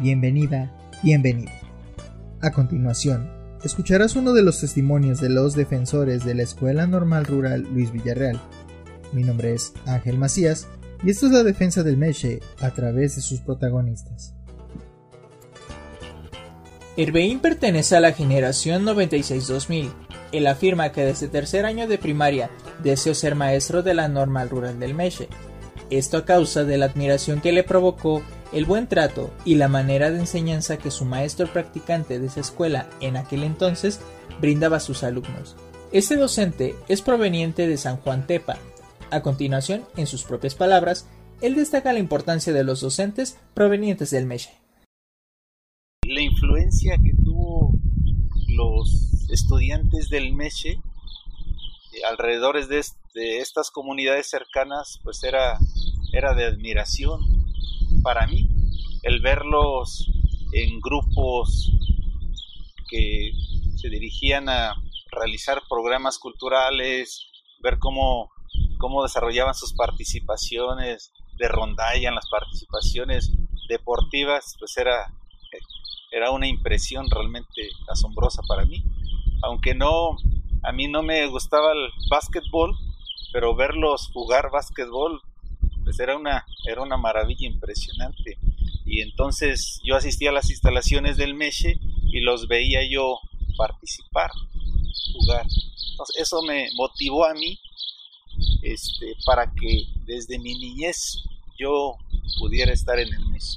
bienvenida, bienvenido. A continuación, escucharás uno de los testimonios de los defensores de la Escuela Normal Rural Luis Villarreal. Mi nombre es Ángel Macías y esto es la defensa del Meche a través de sus protagonistas. Herbeín pertenece a la generación 96-2000. Él afirma que desde tercer año de primaria deseó ser maestro de la normal rural del Meche. Esto a causa de la admiración que le provocó el buen trato y la manera de enseñanza que su maestro practicante de esa escuela en aquel entonces brindaba a sus alumnos. Este docente es proveniente de San Juan Tepa. A continuación, en sus propias palabras, él destaca la importancia de los docentes provenientes del Meche. La influencia que tuvo los estudiantes del Meche eh, alrededor de, de estas comunidades cercanas pues era, era de admiración para mí el verlos en grupos que se dirigían a realizar programas culturales, ver cómo, cómo desarrollaban sus participaciones de rondalla en las participaciones deportivas, pues era, era una impresión realmente asombrosa para mí. Aunque no, a mí no me gustaba el básquetbol, pero verlos jugar básquetbol pues era una, era una maravilla impresionante. Y entonces yo asistía a las instalaciones del Meche y los veía yo participar, jugar. Eso me motivó a mí este, para que desde mi niñez yo pudiera estar en el Meche.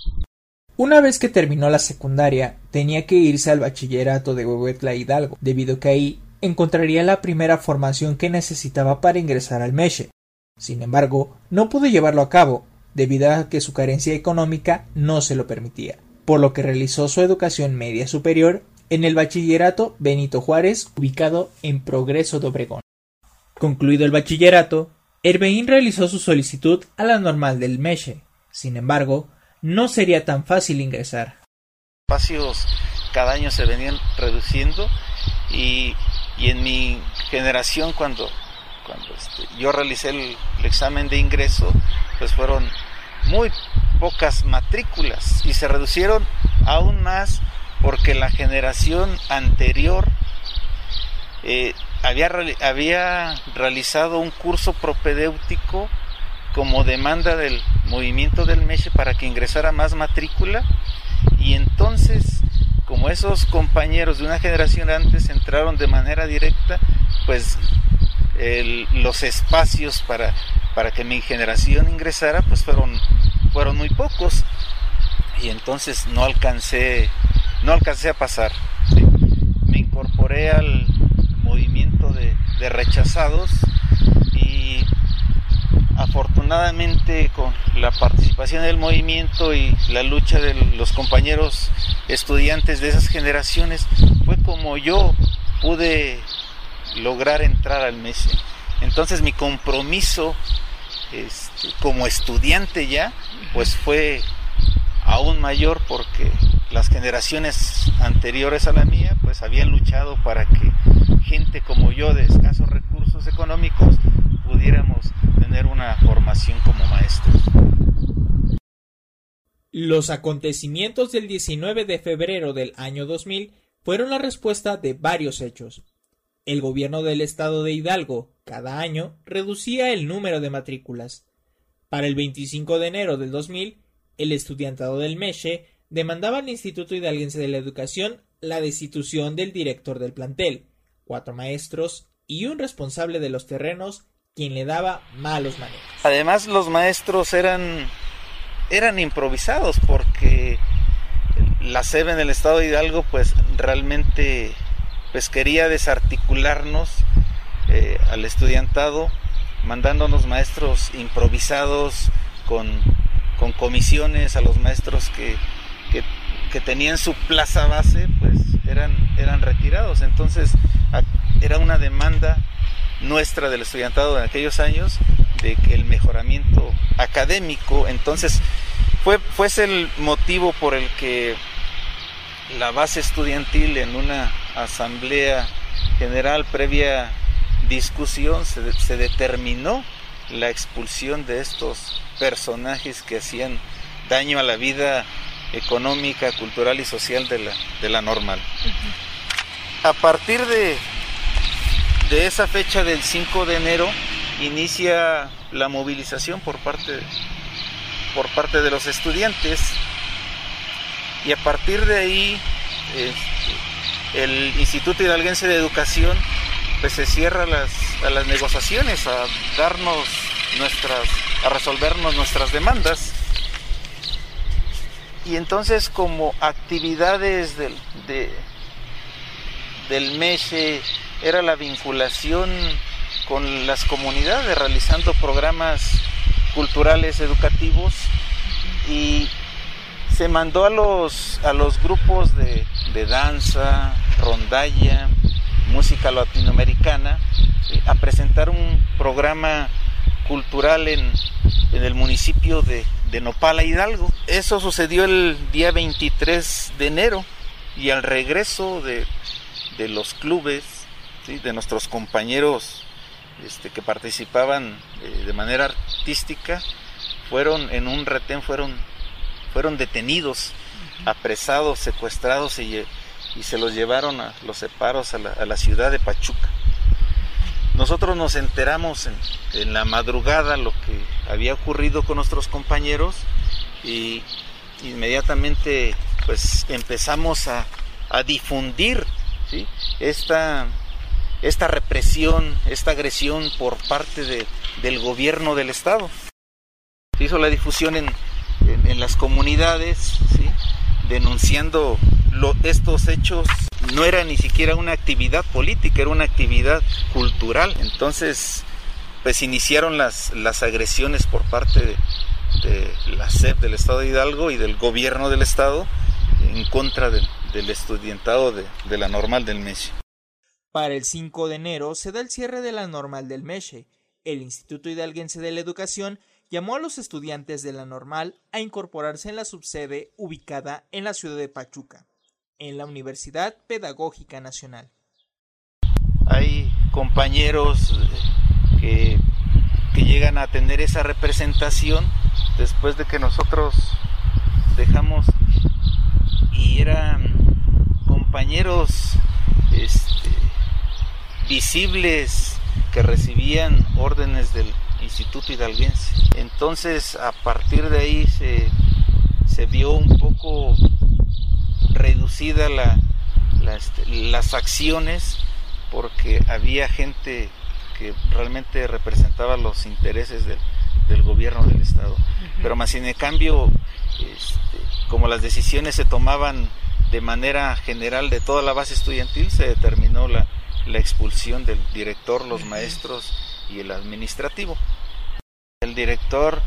Una vez que terminó la secundaria, tenía que irse al bachillerato de Huehuetla Hidalgo, debido que ahí encontraría la primera formación que necesitaba para ingresar al Meche. Sin embargo, no pudo llevarlo a cabo, debido a que su carencia económica no se lo permitía, por lo que realizó su educación media superior en el Bachillerato Benito Juárez, ubicado en Progreso de Obregón. Concluido el bachillerato, Herbeín realizó su solicitud a la normal del Meche. Sin embargo, no sería tan fácil ingresar. Espacios cada año se venían reduciendo y, y en mi generación cuando cuando este, yo realicé el, examen de ingreso, pues fueron muy pocas matrículas y se reducieron aún más porque la generación anterior eh, había, había realizado un curso propedéutico como demanda del movimiento del MESHE para que ingresara más matrícula y entonces como esos compañeros de una generación antes entraron de manera directa pues los espacios para, para que mi generación ingresara pues fueron, fueron muy pocos y entonces no alcancé, no alcancé a pasar. Me incorporé al movimiento de, de rechazados y afortunadamente con la participación del movimiento y la lucha de los compañeros estudiantes de esas generaciones fue como yo pude lograr entrar al MESE. Entonces mi compromiso este, como estudiante ya, pues fue aún mayor porque las generaciones anteriores a la mía, pues habían luchado para que gente como yo de escasos recursos económicos pudiéramos tener una formación como maestros. Los acontecimientos del 19 de febrero del año 2000 fueron la respuesta de varios hechos, el gobierno del estado de Hidalgo, cada año, reducía el número de matrículas. Para el 25 de enero del 2000, el estudiantado del Meche demandaba al Instituto Hidalguense de la Educación la destitución del director del plantel, cuatro maestros y un responsable de los terrenos quien le daba malos manejos. Además los maestros eran eran improvisados porque la SEB en el estado de Hidalgo pues realmente pues quería desarticularnos eh, al estudiantado, mandándonos maestros improvisados con, comisiones a los maestros que, tenían su plaza base, pues eran, eran retirados. Entonces era una demanda nuestra del estudiantado en aquellos años de que el mejoramiento académico, entonces fue, fue el motivo por el que la base estudiantil en una asamblea general previa discusión se, determinó la expulsión de estos personajes que hacían daño a la vida económica, cultural y social de la, de la normal. A partir de, de esa fecha del 5 de enero inicia la movilización por parte, por parte de los estudiantes y a partir de ahí este, el Instituto Hidalguense de Educación pues se cierra las, a las negociaciones, a darnos nuestras, a resolvernos nuestras demandas. Y entonces como actividades del, de, del MESE era la vinculación con las comunidades, realizando programas culturales educativos y se mandó a los, a los grupos de, de danza, rondalla, música latinoamericana, eh, a presentar un programa cultural en, en el municipio de, de, Nopala, Hidalgo. Eso sucedió el día 23 de enero y al regreso de, de los clubes, de nuestros compañeros este, que participaban eh, de manera artística, fueron en un retén, fueron, fueron detenidos, apresados, secuestrados y y se los llevaron a los separos a la, a la ciudad de Pachuca. Nosotros nos enteramos en, en, la madrugada lo que había ocurrido con nuestros compañeros y inmediatamente pues empezamos a, a difundir ¿sí? esta, esta represión, esta agresión por parte de, del gobierno del estado. Se hizo la difusión en, en, las comunidades, denunciando lo, estos hechos no era ni siquiera una actividad política, era una actividad cultural. Entonces, pues iniciaron las, las agresiones por parte de, la SEP del Estado de Hidalgo y del gobierno del Estado en contra de, del estudiantado de, de, la normal del Meche. Para el 5 de enero se da el cierre de la normal del Meche. El Instituto Hidalguense de la Educación llamó a los estudiantes de la normal a incorporarse en la subsede ubicada en la ciudad de Pachuca en la Universidad Pedagógica Nacional. Hay compañeros que, que, llegan a tener esa representación después de que nosotros dejamos y eran compañeros este, visibles que recibían órdenes del Instituto Hidalguense. Entonces a partir de ahí se, se vio un poco reducida la, este, las acciones porque había gente que realmente representaba los intereses de, del gobierno del estado. Uh -huh. Pero más sin en cambio, este, como las decisiones se tomaban de manera general de toda la base estudiantil, se determinó la, la expulsión del director, los maestros y el administrativo. El director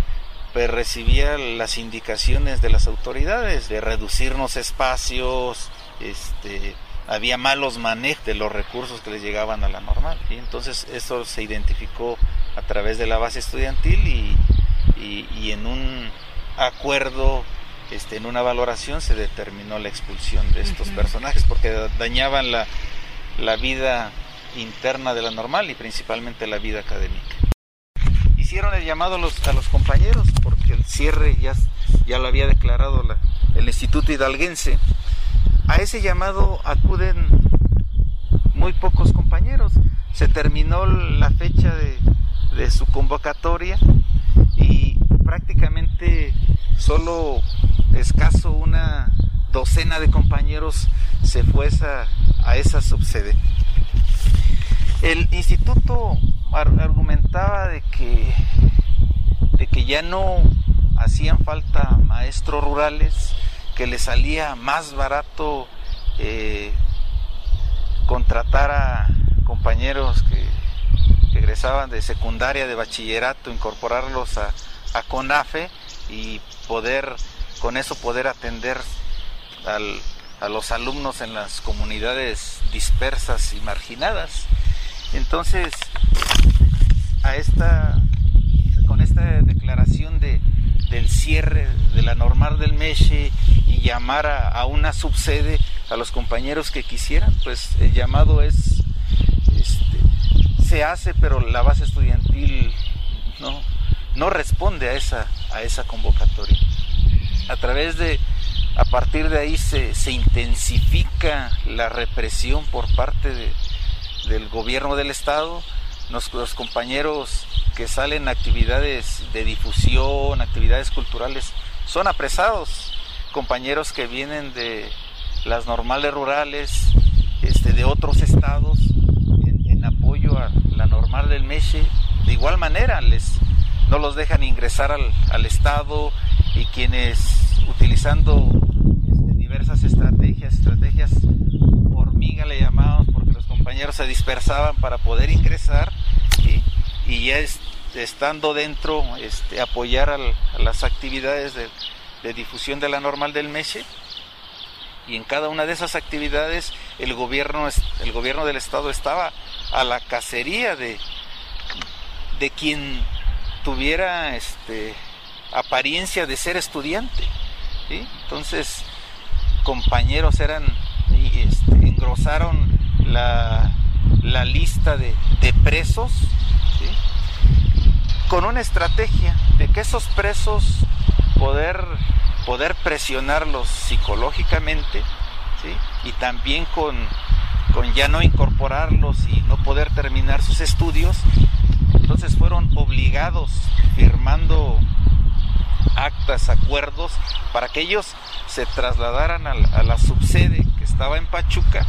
pues, recibía las indicaciones de las autoridades de reducirnos espacios, este, había malos manejos de los recursos que les llegaban a la normal. Y entonces eso se identificó a través de la base estudiantil y, y, y en un acuerdo, este, en una valoración, se determinó la expulsión de estos personajes porque dañaban la, la vida interna de la normal y principalmente la vida académica hicieron el llamado a los, compañeros porque el cierre ya, ya lo había declarado la, el Instituto Hidalguense. A ese llamado acuden muy pocos compañeros. Se terminó la fecha de, de su convocatoria y prácticamente solo escaso una docena de compañeros se fue esa, a esa subsede. El instituto argumentaba de que, de que ya no hacían falta maestros rurales, que le salía más barato eh, contratar a compañeros que, que, egresaban de secundaria, de bachillerato, incorporarlos a, a CONAFE y poder, con eso poder atender al, a los alumnos en las comunidades dispersas y marginadas. Entonces, a esta, con esta declaración de, del cierre de la normal del Meche y llamar a, a, una subsede a los compañeros que quisieran, pues el llamado es, este, se hace, pero la base estudiantil no, no responde a esa, a esa convocatoria. A través de, a partir de ahí se, se intensifica la represión por parte del gobierno del Estado. los compañeros que salen actividades de difusión, actividades culturales, son apresados. Compañeros que vienen de las normales rurales, este, de otros estados, en, apoyo a la normal del Meche, de igual manera les no los dejan ingresar al, al estado y quienes utilizando este, diversas estrategias, estrategias hormiga le llamamos porque los compañeros se dispersaban para poder ingresar y ya estando dentro este, apoyar a las actividades de, difusión de la normal del Meche y en cada una de esas actividades el gobierno, el gobierno del estado estaba a la cacería de, de quien tuviera este, apariencia de ser estudiante. Entonces, compañeros eran, este, engrosaron la, la lista de, de presos con una estrategia de que esos presos poder, poder presionarlos psicológicamente y también con, con ya no incorporarlos y no poder terminar sus estudios, entonces fueron obligados firmando actas, acuerdos, para que ellos se trasladaran a la, subsede que estaba en Pachuca.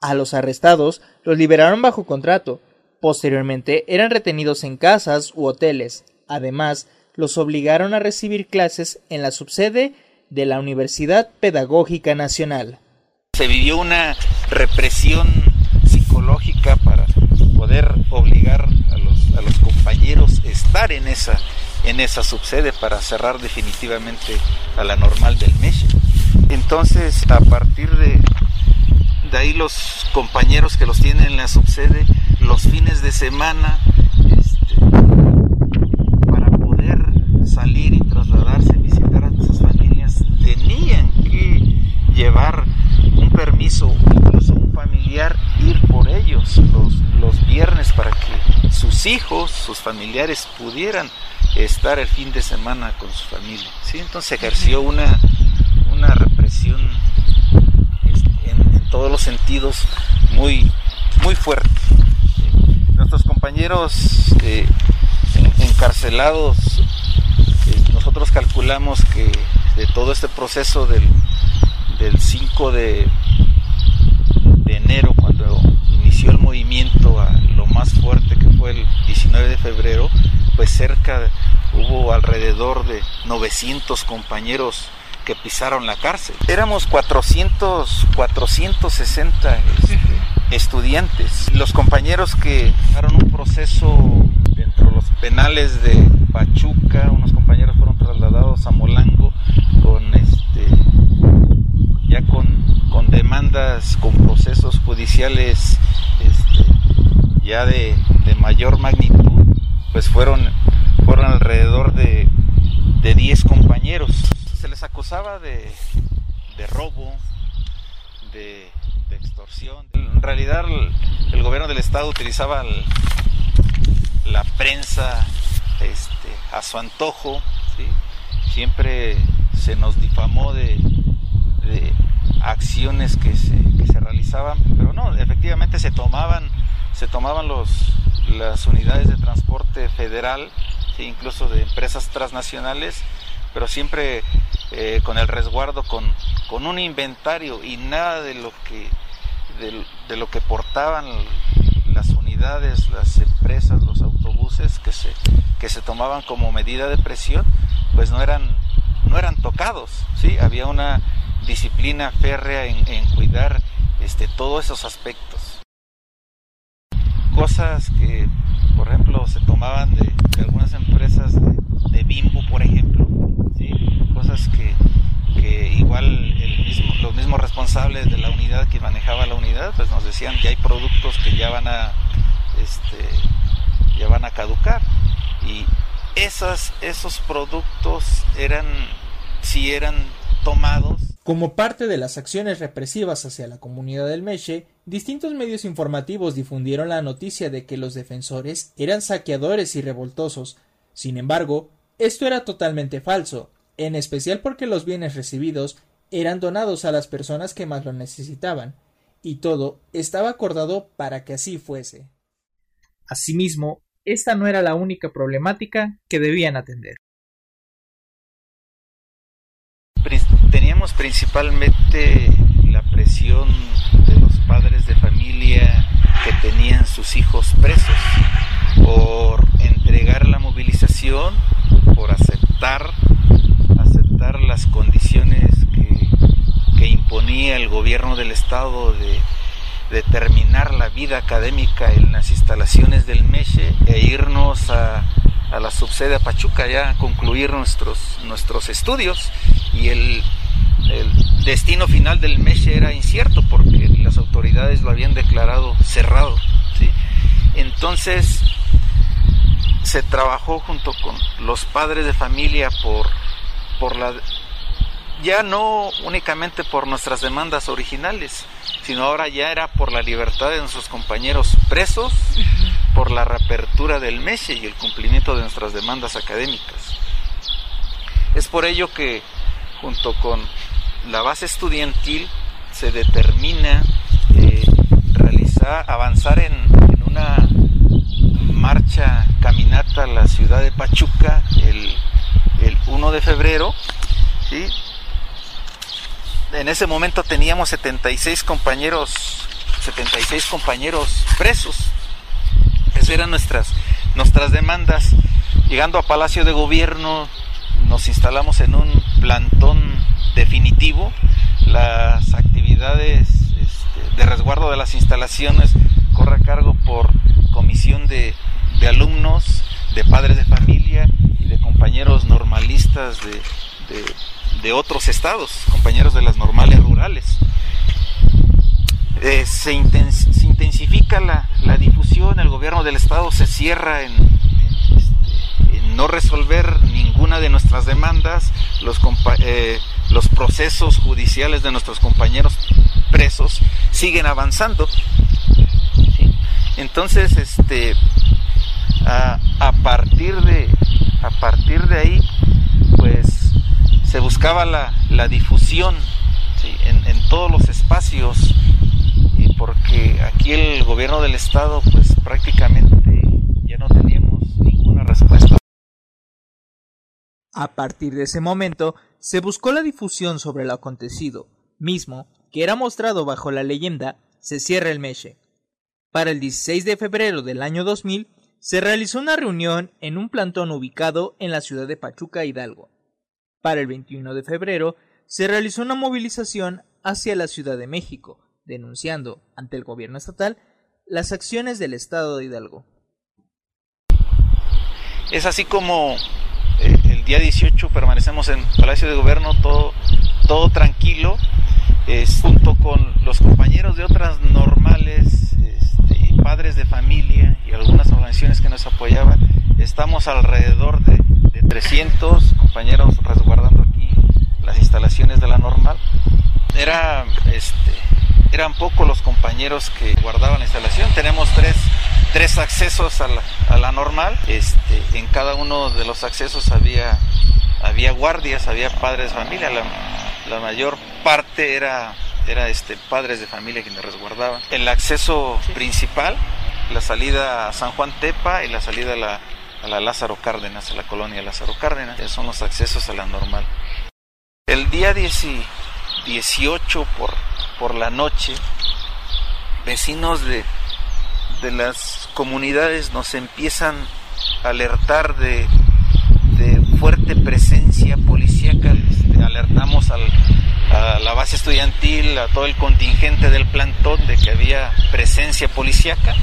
A los arrestados los liberaron bajo contrato. Posteriormente eran retenidos en casas u hoteles. Además, los obligaron a recibir clases en la subsede de la Universidad Pedagógica Nacional. Se vivió una represión psicológica para poder obligar a los, a los compañeros a estar en esa en esa subsede para cerrar definitivamente a la normal del mes. Entonces, a partir de, de ahí los compañeros que los tienen en la subsede, los fines de semana, este, para poder salir y trasladarse, visitar a sus familias, tenían que llevar un permiso, incluso un familiar, ir por ellos los, los viernes para que sus hijos, sus familiares pudieran estar el fin de semana con su familia. ¿sí? Entonces ejerció una, una represión este, en, todos los sentidos muy, muy fuerte. Nuestros compañeros eh, encarcelados, eh, nosotros calculamos que de todo este proceso del, del 5 de, de enero, cuando inició el movimiento a lo más fuerte que fue el 19 de febrero, pues cerca hubo alrededor de 900 compañeros que pisaron la cárcel. Éramos 400, 460 este, estudiantes. Los compañeros que dieron un proceso dentro de los penales de Pachuca, unos compañeros fueron trasladados a Molango con este ya con, con demandas, con procesos judiciales este, ya de, de mayor magnitud, pues fueron fueron alrededor de, de 10 compañeros. Se les acusaba de, de robo, de, extorsión. En realidad el, gobierno del estado utilizaba la prensa este, a su antojo. Siempre se nos difamó de, de acciones que se, que se, realizaban, pero no, efectivamente se tomaban, se tomaban los, las unidades de transporte federal incluso de empresas transnacionales, pero siempre eh, con el resguardo, con, con, un inventario y nada de lo que, de, lo que portaban las unidades, las empresas, los autobuses que se, que se tomaban como medida de presión, pues no eran, no eran tocados, ¿sí? había una disciplina férrea en, en cuidar este, todos esos aspectos. Cosas que, por ejemplo, se tomaban de, algunas empresas de, Bimbo, por ejemplo, cosas que, igual los mismos responsables de la unidad que manejaba la unidad, pues nos decían ya hay productos que ya van a, este, ya van a caducar y esas, esos productos eran, si eran tomados. Como parte de las acciones represivas hacia la comunidad del Meche, distintos medios informativos difundieron la noticia de que los defensores eran saqueadores y revoltosos. Sin embargo, esto era totalmente falso. en especial porque los bienes recibidos eran donados a las personas que más lo necesitaban, y todo estaba acordado para que así fuese. Asimismo, esta no era la única problemática que debían atender. Principalmente la presión de los padres de familia que tenían sus hijos presos por entregar la movilización, por aceptar, aceptar las condiciones que, imponía el gobierno del estado de de terminar la vida académica en las instalaciones del Meche e irnos a, la subsede a Pachuca ya a concluir nuestros, nuestros estudios y el, destino final del Meche era incierto porque las autoridades lo habían declarado cerrado. Entonces se trabajó junto con los padres de familia por, por la ya no únicamente por nuestras demandas originales, sino ahora ya era por la libertad de nuestros compañeros presos, por la reapertura del MESE y el cumplimiento de nuestras demandas académicas. Es por ello que, junto con la base estudiantil, se determina eh, realizar, avanzar en, una marcha caminata a la ciudad de Pachuca el, el 1 de febrero, ¿sí? en ese momento teníamos 76 compañeros, 76 compañeros presos. Esas eran nuestras, nuestras demandas. Llegando a Palacio de Gobierno, nos instalamos en un plantón definitivo. Las actividades este, de resguardo de las instalaciones corre a cargo por comisión de, de alumnos, de padres de familia y de compañeros normalistas de, de otros estados, compañeros de las normales rurales. Eh, se, intensifica la, difusión, el gobierno del estado se cierra en, no resolver ninguna de nuestras demandas, los, eh, los procesos judiciales de nuestros compañeros presos siguen avanzando. Entonces, este, a, partir de, a partir de ahí, pues se buscaba la, la difusión en, en, todos los espacios y porque aquí el gobierno del estado pues prácticamente ya no teníamos ninguna respuesta. A partir de ese momento se buscó la difusión sobre lo acontecido, mismo que era mostrado bajo la leyenda Se cierra el Meche. Para el 16 de febrero del año 2000 se realizó una reunión en un plantón ubicado en la ciudad de Pachuca, Hidalgo para el 21 de febrero se realizó una movilización hacia la Ciudad de México, denunciando ante el gobierno estatal las acciones del Estado de Hidalgo. Es así como día 18 permanecemos en Palacio de Gobierno todo, todo tranquilo, junto con los compañeros de otras normales, este, padres de familia y algunas organizaciones que nos apoyaban. Estamos alrededor de 300 compañeros resguardando aquí las instalaciones de la normal. Era, este, eran pocos los compañeros que guardaban la instalación. Tenemos tres, tres accesos a la, a la normal. Este, en cada uno de los accesos había, había guardias, había padres de familia. La, la mayor parte era, era este, padres de familia quienes resguardaban. El acceso principal, la salida a San Juan Tepa y la salida a la a la Lázaro Cárdenas, a la colonia Lázaro Cárdenas. Esos son los accesos a la normal. El día 18 por, por la noche, vecinos de, de las comunidades nos empiezan a alertar de, de fuerte presencia policíaca. Este, alertamos al, a la base estudiantil, a todo el contingente del plantón de que había presencia policíaca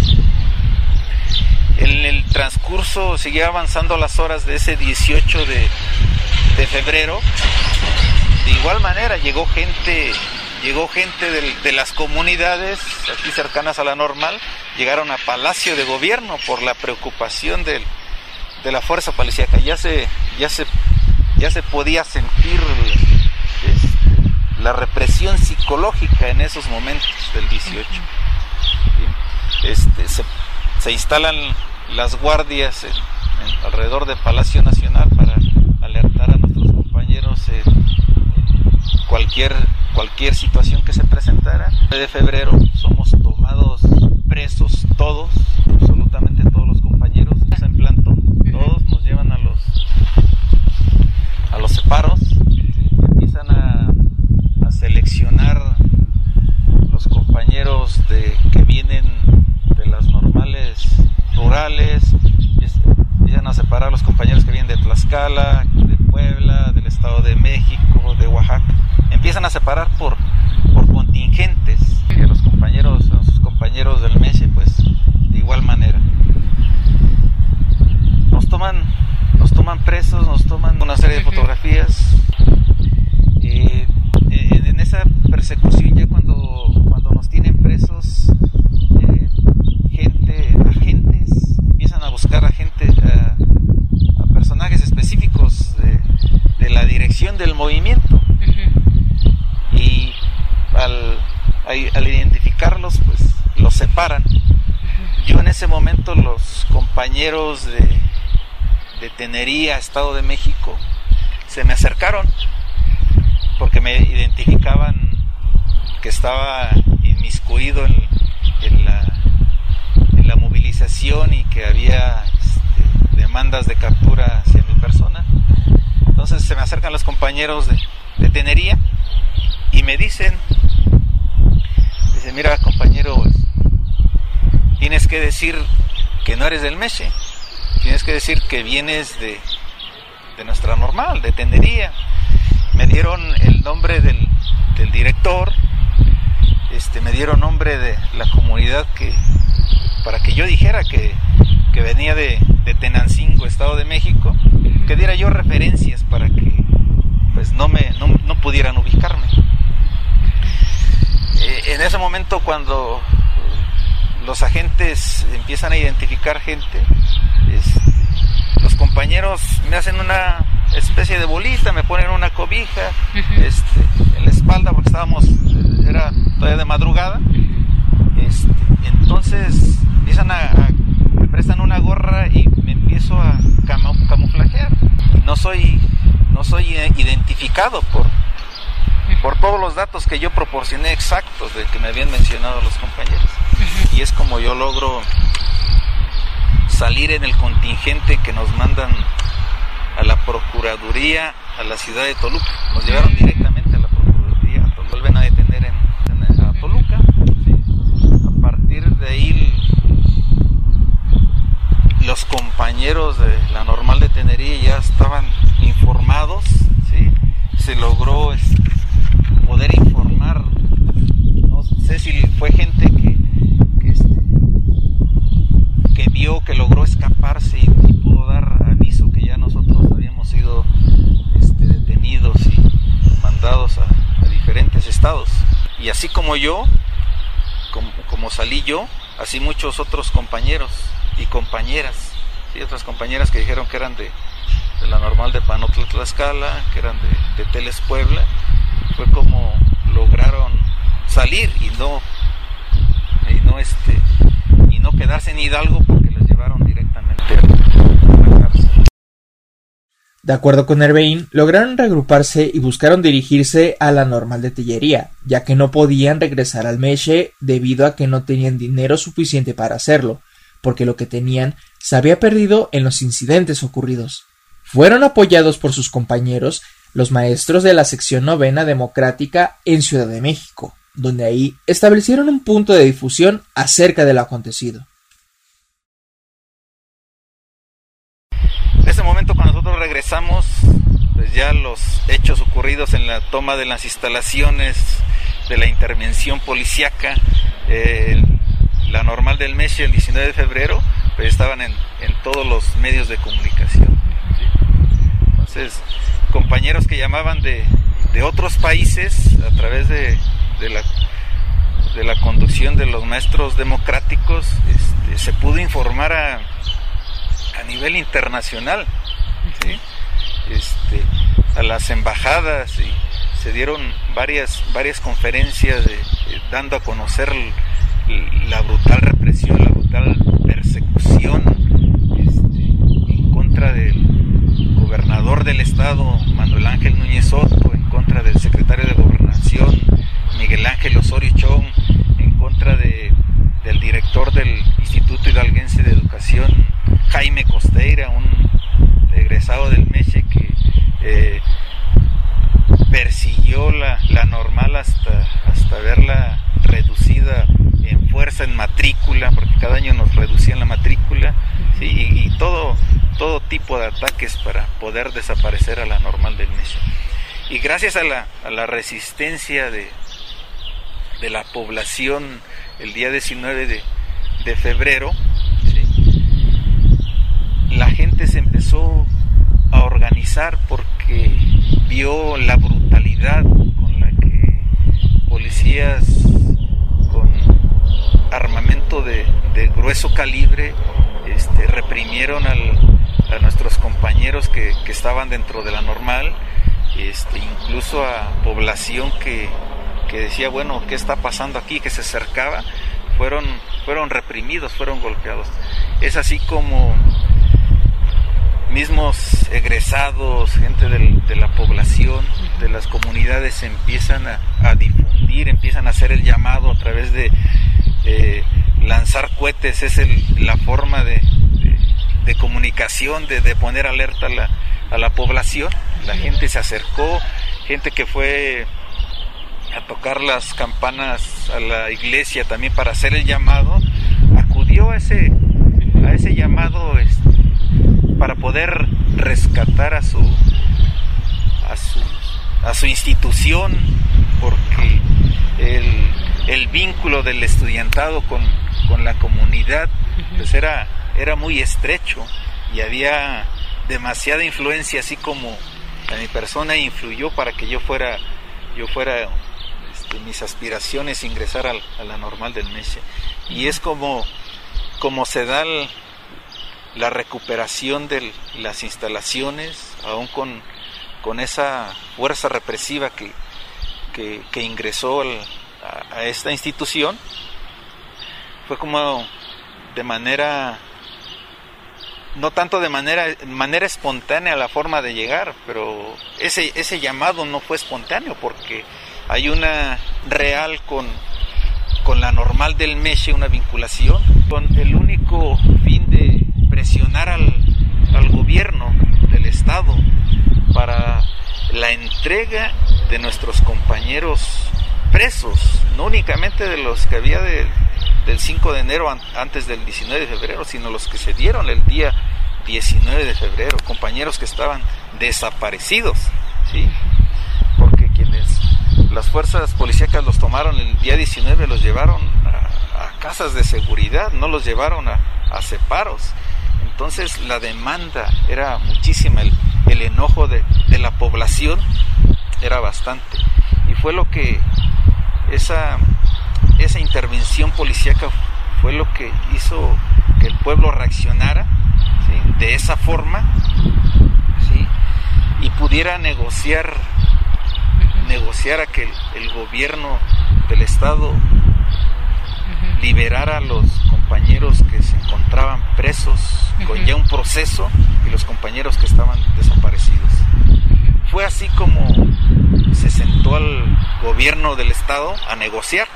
en el transcurso seguía avanzando las horas de ese 18 de, de febrero. De igual manera llegó gente, llegó gente de, las comunidades aquí cercanas a la normal, llegaron a Palacio de Gobierno por la preocupación de la fuerza policíaca. Ya se, ya se, ya se podía sentir la represión psicológica en esos momentos del 18. Este, se, instalan las guardias alrededor del Palacio Nacional para alertar a nuestros compañeros cualquier, cualquier situación que se presentara. De febrero somos tomados presos todos, absolutamente todos los compañeros. En planto, todos nos llevan a los a los separos, empiezan a, a seleccionar los compañeros de que vienen de las normales rurales, empiezan a separar los compañeros que vienen de Tlaxcala, de Puebla, del Estado de México, de Oaxaca, empiezan a separar por, por contingentes, y a los compañeros, a sus compañeros del MESE, pues de igual manera. Nos toman, nos toman presos, nos toman una serie de fotografías. Eh, en esa persecución ya cuando, cuando nos tienen presos, eh, gente, agentes, empiezan a buscar a gente, a, a personajes específicos de, de, la dirección del movimiento. Y al, al, identificarlos, pues los separan. Yo en ese momento los compañeros de, de Tenería, Estado de México, se me acercaron porque me identificaban que estaba inmiscuido en, la, movilización y que había este, demandas de captura hacia mi persona. Entonces se me acercan los compañeros de, de Tenería y me dicen, dice, mira compañero, tienes que decir que no eres del Meche, tienes que decir que vienes de, de nuestra normal, de Tenería me dieron el nombre del, del, director, este, me dieron nombre de la comunidad que para que yo dijera que, que venía de, de, Tenancingo, Estado de México, que diera yo referencias para que pues no me no, no pudieran ubicarme. Eh, en ese momento cuando los agentes empiezan a identificar gente, es, los compañeros me hacen una especie de bolita, me ponen una cobija uh -huh. este, en la espalda porque estábamos, era todavía de madrugada. Este, entonces empiezan a, a, me prestan una gorra y me empiezo a cam camuflajear. No soy, no soy identificado por, por todos los datos que yo proporcioné exactos de que me habían mencionado los compañeros. Y es como yo logro salir en el contingente que nos mandan a la Procuraduría a la ciudad de Toluca. Nos llevaron directamente a la Procuraduría, a Toluca. vuelven a detener en, en a Toluca. ¿sí? A partir de ahí los compañeros de la normal de Tenería ya estaban informados, ¿sí? se logró este, poder informar, no sé si fue gente que, que, este, que vio, que logró escaparse y, y pudo dar aviso que ya nosotros habíamos sido este, detenidos y mandados a, a, diferentes estados. Y así como yo, como, como, salí yo, así muchos otros compañeros y compañeras, y otras compañeras que dijeron que eran de, de la normal de Panotla Tlaxcala, que eran de, de Teles Puebla, fue como lograron salir y no, y no este, y no quedarse en Hidalgo porque les llevaron directamente a la cárcel. De acuerdo con Herbein, lograron reagruparse y buscaron dirigirse a la normal de Tillería, ya que no podían regresar al Meche debido a que no tenían dinero suficiente para hacerlo, porque lo que tenían se había perdido en los incidentes ocurridos. Fueron apoyados por sus compañeros, los maestros de la sección novena democrática en Ciudad de México, donde ahí establecieron un punto de difusión acerca de lo acontecido. Ese momento cuando nosotros regresamos, pues ya los hechos ocurridos en la toma de las instalaciones de la intervención policiaca, eh, la normal del mes y el 19 de febrero, pues estaban en, en todos los medios de comunicación. Entonces, compañeros que llamaban de, de otros países a través de, de, la, de la conducción de los maestros democráticos, este, se pudo informar a, a nivel internacional, este, a las embajadas y se dieron varias, varias conferencias de, dando a conocer la brutal represión, la brutal persecución este, en contra del gobernador gobernador del estado, Manuel Ángel Núñez Soto, en contra del secretario de Gobernación, Miguel Ángel Osorio Chong, en contra de, del director del Instituto Hidalguense de Educación, Jaime Costeira, un egresado del MECHE que eh, persiguió la, la normal hasta, hasta verla reducida en fuerza, en matrícula, porque cada año nos reducían la matrícula, y, todo, todo tipo de ataques para poder desaparecer a la normal del mes. Y gracias a la, a la resistencia de, de, la población el día 19 de, de febrero, la gente se empezó a organizar porque vio la brutalidad con la que policías con armamento de, grueso calibre este, reprimieron a nuestros compañeros que, estaban dentro de la normal, este, incluso a población que, que decía, bueno, ¿qué está pasando aquí? Que se acercaba, fueron, fueron reprimidos, fueron golpeados. Es así como mismos egresados, gente de la población, de las comunidades empiezan a, difundir, empiezan a hacer el llamado a través de eh, lanzar cohetes, es la forma de, comunicación, de, poner alerta a la, a la población. La gente se acercó, gente que fue a tocar las campanas a la iglesia también para hacer el llamado, acudió a ese, a ese llamado este, para poder rescatar a su, a su, a su institución, porque el, el vínculo del estudiantado con, con la comunidad pues era, era muy estrecho y había demasiada influencia, así como a mi persona influyó para que yo fuera, yo fuera este, mis aspiraciones ingresar a la normal del mes Y es como, como se da el, la recuperación de las instalaciones, aún con, con esa fuerza represiva que, que, ingresó a, esta institución, fue como de manera, no tanto de manera, manera espontánea la forma de llegar, pero ese, ese llamado no fue espontáneo porque hay una real con, con la normal del Meche, una vinculación, con el único presionar al, al gobierno del Estado para la entrega de nuestros compañeros presos, no únicamente de los que había del 5 de enero antes del 19 de febrero, sino los que se dieron el día 19 de febrero, compañeros que estaban desaparecidos, ¿sí? Porque quienes las fuerzas policíacas los tomaron el día 19 los llevaron a, casas de seguridad, no los llevaron a, a separos. Entonces la demanda era muchísima, el, enojo de, la población era bastante. Y fue lo que esa, esa intervención policíaca fue lo que hizo que el pueblo reaccionara de esa forma y pudiera negociar negociar a que el gobierno del estado liberar a los compañeros que se encontraban presos con ya un proceso y los compañeros que estaban desaparecidos. Fue así como se sentó al gobierno del estado a negociar,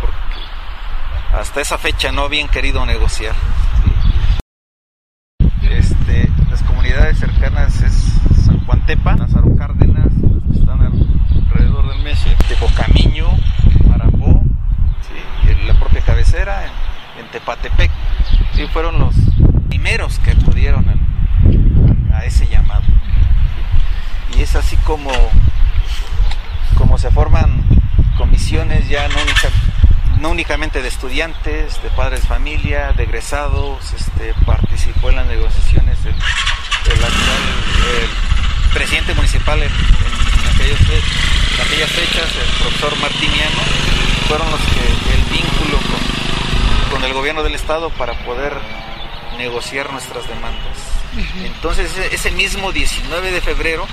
porque hasta esa fecha no habían querido negociar. Este, las comunidades cercanas es San Juan Tepa, Lázaro Cárdenas, que están alrededor del mes, Tepo Camiño, Marambó, la cabecera en, Tepatepec. Sí, fueron los primeros que acudieron a, ese llamado. Y es así como, como se forman comisiones ya no, únicamente de estudiantes, de padres de familia, de egresados, este, participó en las negociaciones el, actual presidente municipal en, en aquellas fechas, el profesor Martiniano, fueron los que el vínculo con, el gobierno del estado para poder negociar nuestras demandas. Entonces ese mismo 19 de febrero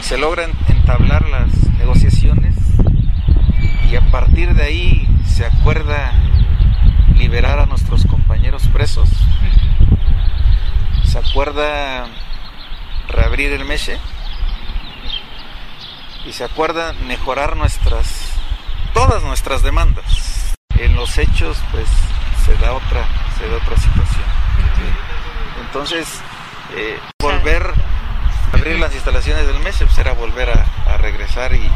se logran entablar las negociaciones y a partir de ahí se acuerda liberar a nuestros compañeros presos. Se acuerda reabrir el Meche y se acuerdan mejorar nuestras, todas nuestras demandas. En los hechos, pues se da otra, se da otra situación. Entonces, eh, volver a abrir las instalaciones del Meche pues era volver a, a regresar y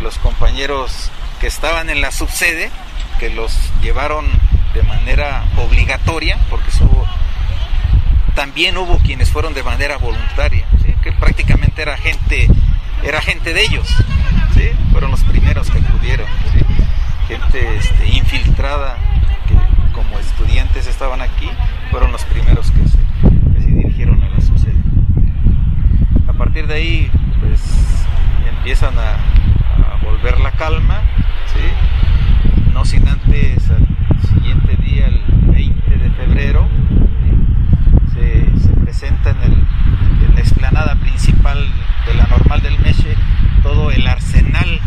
los compañeros que estaban en la subsede, que los llevaron de manera obligatoria, porque hubo, también hubo quienes fueron de manera voluntaria, que prácticamente era gente, era gente de ellos, ¿sí? fueron los primeros que acudieron, gente este, infiltrada que como estudiantes estaban aquí, fueron los primeros que se, dirigieron a la subsede. A partir de ahí, pues empiezan a, volver la calma, no sin antes al siguiente día, el 20 de febrero, se, se presenta en, el, en, la explanada principal de la normal del Meche todo el arsenal,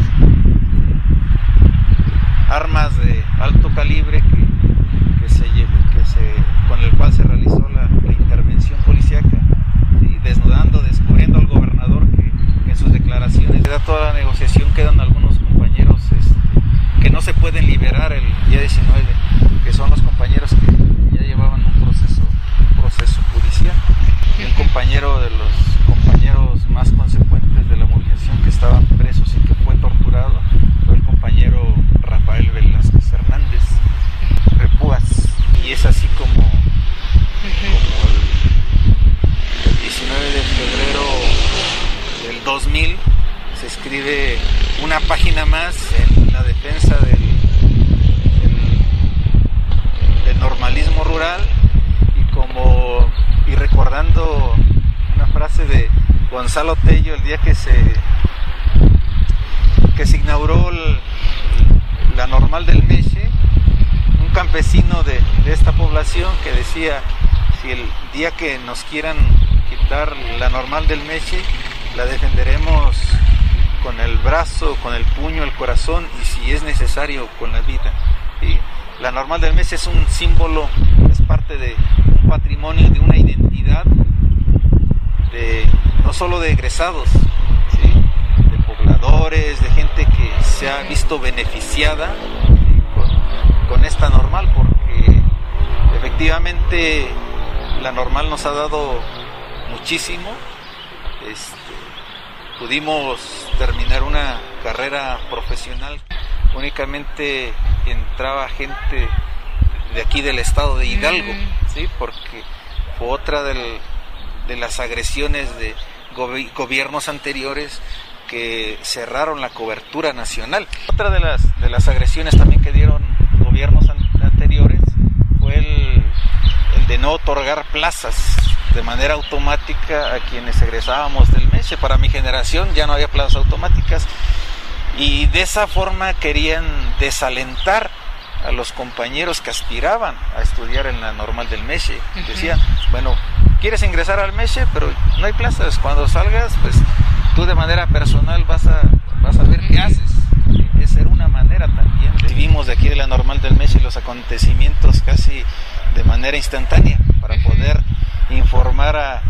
armas de alto calibre que, que, se, que se, con el cual se realizó la, la intervención policíaca, ¿sí? desnudando, descubriendo al gobernador que, que en sus declaraciones da toda la negociación quedan algunos compañeros este, que no se pueden liberar el día 19, que son los compañeros que ya llevaban un proceso, un proceso judicial. Y un compañero de los compañeros más consecuentes de la movilización que estaban presos y que fue torturado fue el compañero Rafael Velázquez Hernández, Repúas. Y es así como, como el, el 19 de febrero del 2000 se escribe una página más en la defensa del, del, del, normalismo rural y como y recordando una frase de Gonzalo Tello el día que se que se inauguró el, la normal del Meche un campesino de, de esta población que decía si el día que nos quieran quitar la normal del Meche la defenderemos con el brazo, con el puño, el corazón y si es necesario con la vida. ¿sí? La normal del mes es un símbolo, es parte de un patrimonio, de una identidad, de, no solo de egresados, ¿sí? de pobladores, de gente que se ha visto beneficiada con, esta normal, porque efectivamente la normal nos ha dado muchísimo. Este, pudimos terminar una carrera profesional. Únicamente entraba gente de aquí del estado de Hidalgo, mm. ¿sí? porque fue otra del, de las agresiones de gobi gobiernos anteriores que cerraron la cobertura nacional. Otra de las, de las agresiones también que dieron gobiernos anteriores fue el, el de no otorgar plazas de manera automática a quienes egresábamos del MESE. Para mi generación ya no había plazas automáticas y de esa forma querían desalentar a los compañeros que aspiraban a estudiar en la normal del MESE. Uh -huh. Decían, bueno, quieres ingresar al MESE, pero no hay plazas. Cuando salgas, pues tú de manera personal vas a, vas a ver qué haces. Manera también. Vivimos de aquí de la normal del MESE los acontecimientos casi de manera instantánea para poder informar a,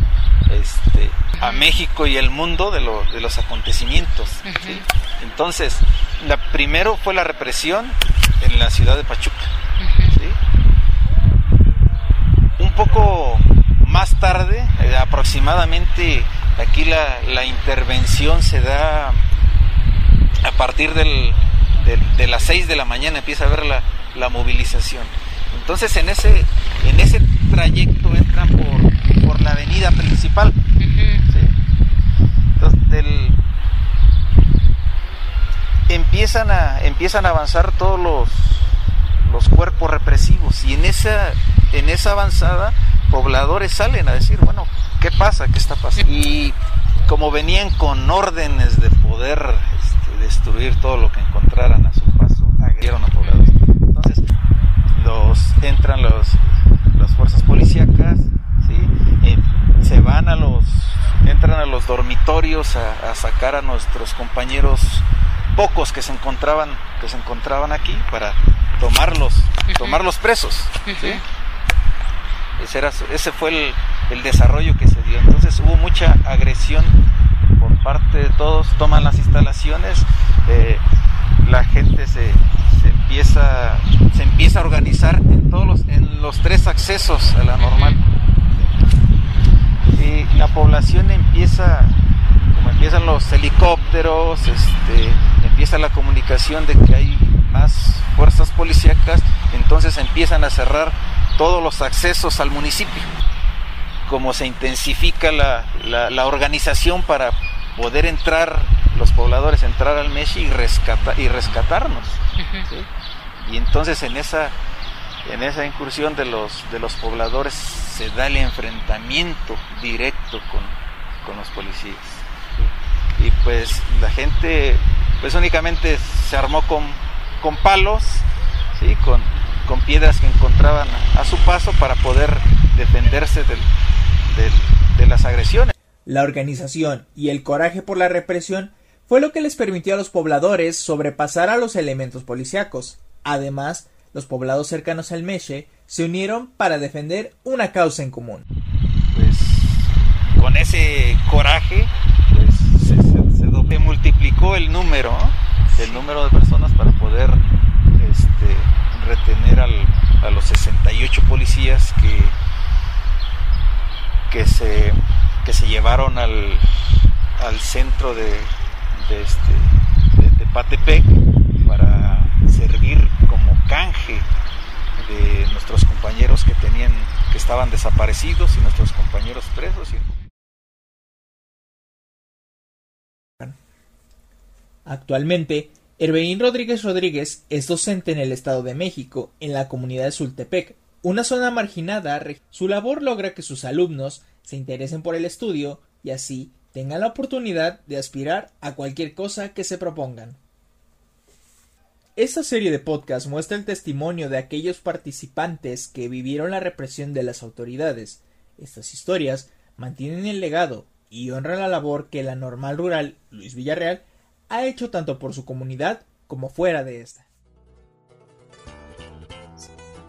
este, a México y el mundo de, lo, de los acontecimientos. Uh -huh. ¿sí? Entonces, la primero fue la represión en la ciudad de Pachuca. Uh -huh. ¿sí? Un poco más tarde, eh, aproximadamente, aquí la, la, intervención se da a partir del, de, de, las 6 de la mañana, empieza a ver la, la movilización. Entonces, en ese, en ese trayecto entran por, por la avenida principal. Uh -huh. ¿sí? Entonces, del, empiezan, a, empiezan a avanzar todos los, los cuerpos represivos y en esa, en esa avanzada pobladores salen a decir, bueno, ¿qué pasa? ¿Qué está pasando? Y como venían con órdenes de poder destruir todo lo que encontraran a su paso, agredieron a pobladores. Entonces, los entran los, las fuerzas policíacas, ¿sí? se van a los, entran a los dormitorios a, a, sacar a nuestros compañeros pocos que se encontraban, que se encontraban aquí para tomarlos, tomarlos presos, ¿sí? Ese, era, ese fue el, el desarrollo que se dio. Entonces hubo mucha agresión por parte de todos, toman las instalaciones, eh, la gente se, empieza, se empieza a organizar en todos los, en los tres accesos a la normal. Y la población empieza, como empiezan los helicópteros, este, empieza la comunicación de que hay más fuerzas policíacas, entonces empiezan a cerrar todos los accesos al municipio. Como se intensifica la, la, organización para poder entrar, los pobladores entrar al Meshi y, rescata, y rescatarnos. Y entonces en esa, en esa incursión de los, de los pobladores se da el enfrentamiento directo con, con los policías. Y pues la gente pues únicamente se armó con, con palos, ¿sí? con, con piedras que encontraban a su paso para poder defenderse de las agresiones. La organización y el coraje por la represión fue lo que les permitió a los pobladores sobrepasar a los elementos policíacos. Además, los poblados cercanos al Meche se unieron para defender una causa en común. Pues con ese coraje pues, se, multiplicó el número, el número de personas para poder este, retener a los 68 policías que, que, se, que se llevaron al, al centro de, de, este, de, Patepec para servir como canje de nuestros compañeros que tenían que estaban desaparecidos y nuestros compañeros presos. Actualmente, Herbeín Rodríguez Rodríguez es docente en el Estado de México, en la comunidad de Sultepec, una zona marginada. Su labor logra que sus alumnos se interesen por el estudio y así tengan la oportunidad de aspirar a cualquier cosa que se propongan. Esta serie de podcast muestra el testimonio de aquellos participantes que vivieron la represión de las autoridades. Estas historias mantienen el legado y honran la labor que la normal rural Luis Villarreal ha hecho tanto por su comunidad como fuera de esta.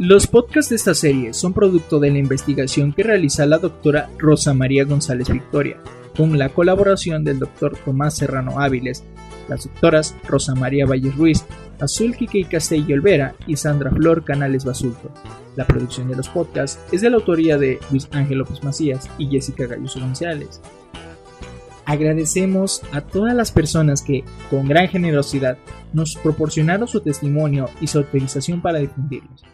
Los podcasts de esta serie son producto de la investigación que realiza la doctora Rosa María González Victoria, con la colaboración del doctor Tomás Serrano Áviles, las doctoras Rosa María Valles Ruiz, Azul Quique Castello Olvera y Sandra Flor Canales Basulto. La producción de los podcasts es de la autoría de Luis Ángel López Macías y Jessica Galloso González. Agradecemos a todas las personas que, con gran generosidad, nos proporcionaron su testimonio y su autorización para difundirlos.